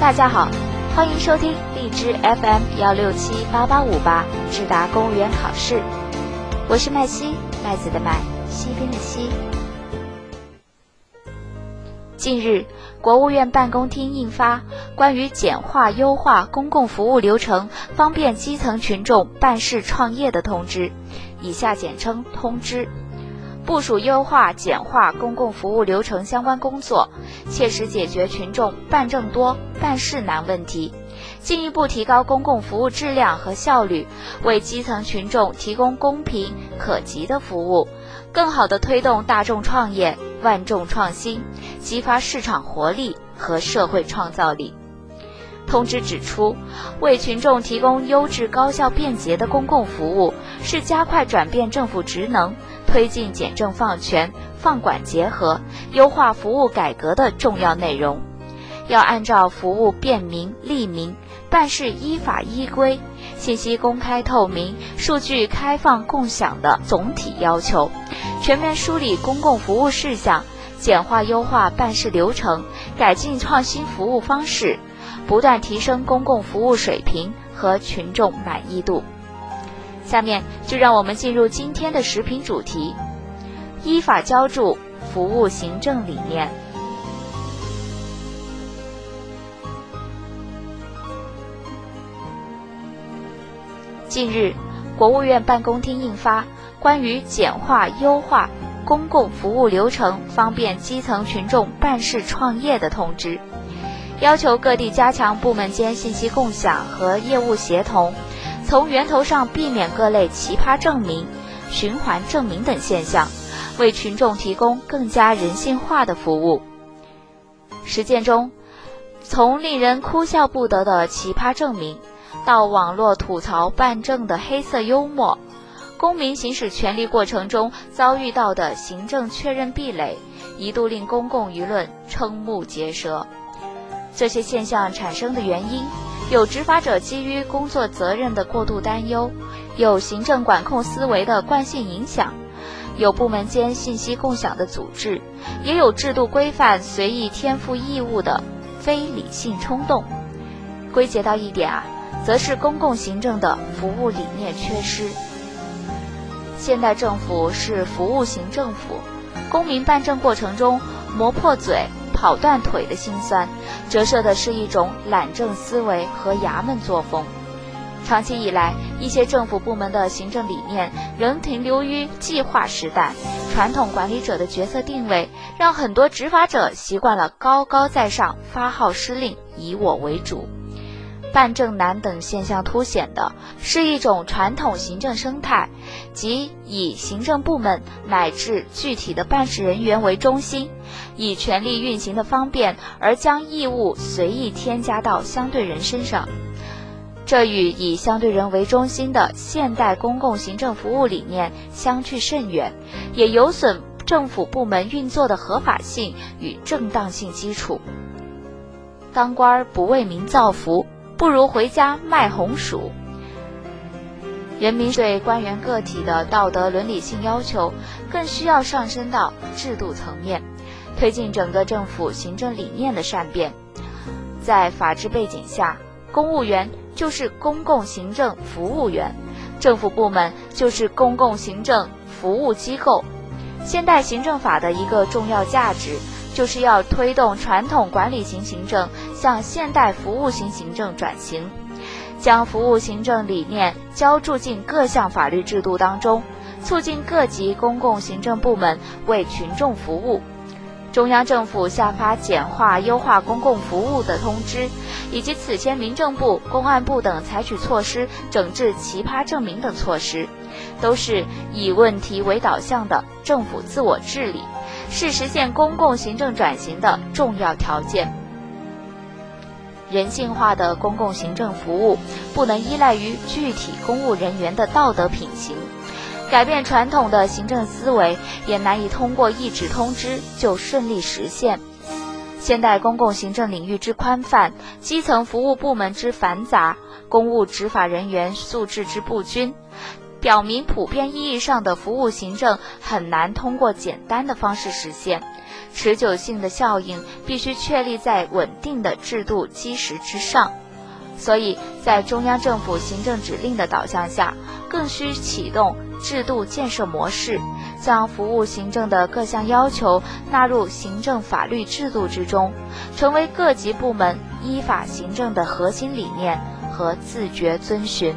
大家好，欢迎收听荔枝 FM 幺六七八八五八智达公务员考试，我是麦西，麦子的麦，西边的西。近日，国务院办公厅印发《关于简化优化公共服务流程，方便基层群众办事创业的通知》，以下简称“通知”。部署优化简化公共服务流程相关工作，切实解决群众办证多、办事难问题，进一步提高公共服务质量和效率，为基层群众提供公平可及的服务，更好地推动大众创业、万众创新，激发市场活力和社会创造力。通知指出，为群众提供优质、高效、便捷的公共服务，是加快转变政府职能。推进简政放权、放管结合、优化服务改革的重要内容，要按照服务便民利民、办事依法依规、信息公开透明、数据开放共享的总体要求，全面梳理公共服务事项，简化优化办事流程，改进创新服务方式，不断提升公共服务水平和群众满意度。下面就让我们进入今天的食品主题：依法浇筑服务行政理念。近日，国务院办公厅印发《关于简化优化公共服务流程，方便基层群众办事创业的通知》，要求各地加强部门间信息共享和业务协同。从源头上避免各类奇葩证明、循环证明等现象，为群众提供更加人性化的服务。实践中，从令人哭笑不得的奇葩证明，到网络吐槽办证的黑色幽默，公民行使权利过程中遭遇到的行政确认壁垒，一度令公共舆论瞠目结舌。这些现象产生的原因。有执法者基于工作责任的过度担忧，有行政管控思维的惯性影响，有部门间信息共享的阻滞，也有制度规范随意添付义务的非理性冲动。归结到一点啊，则是公共行政的服务理念缺失。现代政府是服务型政府，公民办证过程中磨破嘴。跑断腿的辛酸，折射的是一种懒政思维和衙门作风。长期以来，一些政府部门的行政理念仍停留于计划时代，传统管理者的角色定位让很多执法者习惯了高高在上、发号施令、以我为主。办证难等现象凸显的是一种传统行政生态，即以行政部门乃至具体的办事人员为中心，以权力运行的方便而将义务随意添加到相对人身上。这与以相对人为中心的现代公共行政服务理念相去甚远，也有损政府部门运作的合法性与正当性基础。当官不为民造福。不如回家卖红薯。人民对官员个体的道德伦理性要求，更需要上升到制度层面，推进整个政府行政理念的善变。在法治背景下，公务员就是公共行政服务员，政府部门就是公共行政服务机构。现代行政法的一个重要价值。就是要推动传统管理型行政向现代服务型行政转型，将服务行政理念浇筑进各项法律制度当中，促进各级公共行政部门为群众服务。中央政府下发简化优化公共服务的通知，以及此前民政部、公安部等采取措施整治奇葩证明等措施，都是以问题为导向的政府自我治理。是实现公共行政转型的重要条件。人性化的公共行政服务不能依赖于具体公务人员的道德品行，改变传统的行政思维也难以通过一纸通知就顺利实现。现代公共行政领域之宽泛，基层服务部门之繁杂，公务执法人员素质之不均。表明普遍意义上的服务行政很难通过简单的方式实现，持久性的效应必须确立在稳定的制度基石之上。所以在中央政府行政指令的导向下，更需启动制度建设模式，将服务行政的各项要求纳入行政法律制度之中，成为各级部门依法行政的核心理念和自觉遵循。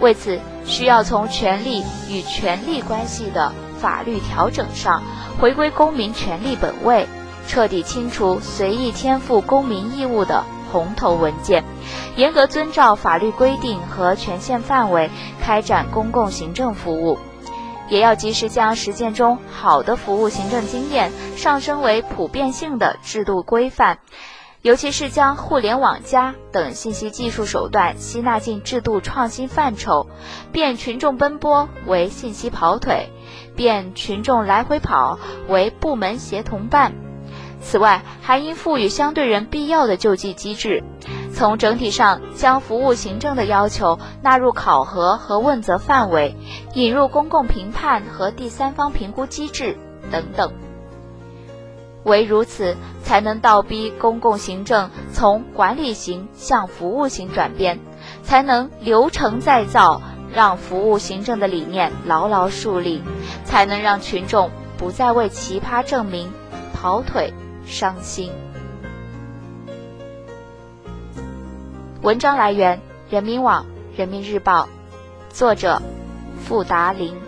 为此，需要从权力与权利关系的法律调整上，回归公民权利本位，彻底清除随意添付公民义务的。红头文件，严格遵照法律规定和权限范围开展公共行政服务，也要及时将实践中好的服务行政经验上升为普遍性的制度规范，尤其是将互联网加等信息技术手段吸纳进制度创新范畴，变群众奔波为信息跑腿，变群众来回跑为部门协同办。此外，还应赋予相对人必要的救济机制，从整体上将服务行政的要求纳入考核和问责范围，引入公共评判和第三方评估机制等等。唯如此，才能倒逼公共行政从管理型向服务型转变，才能流程再造，让服务行政的理念牢牢树立，才能让群众不再为奇葩证明跑腿。伤心。文章来源：人民网、人民日报，作者：傅达林。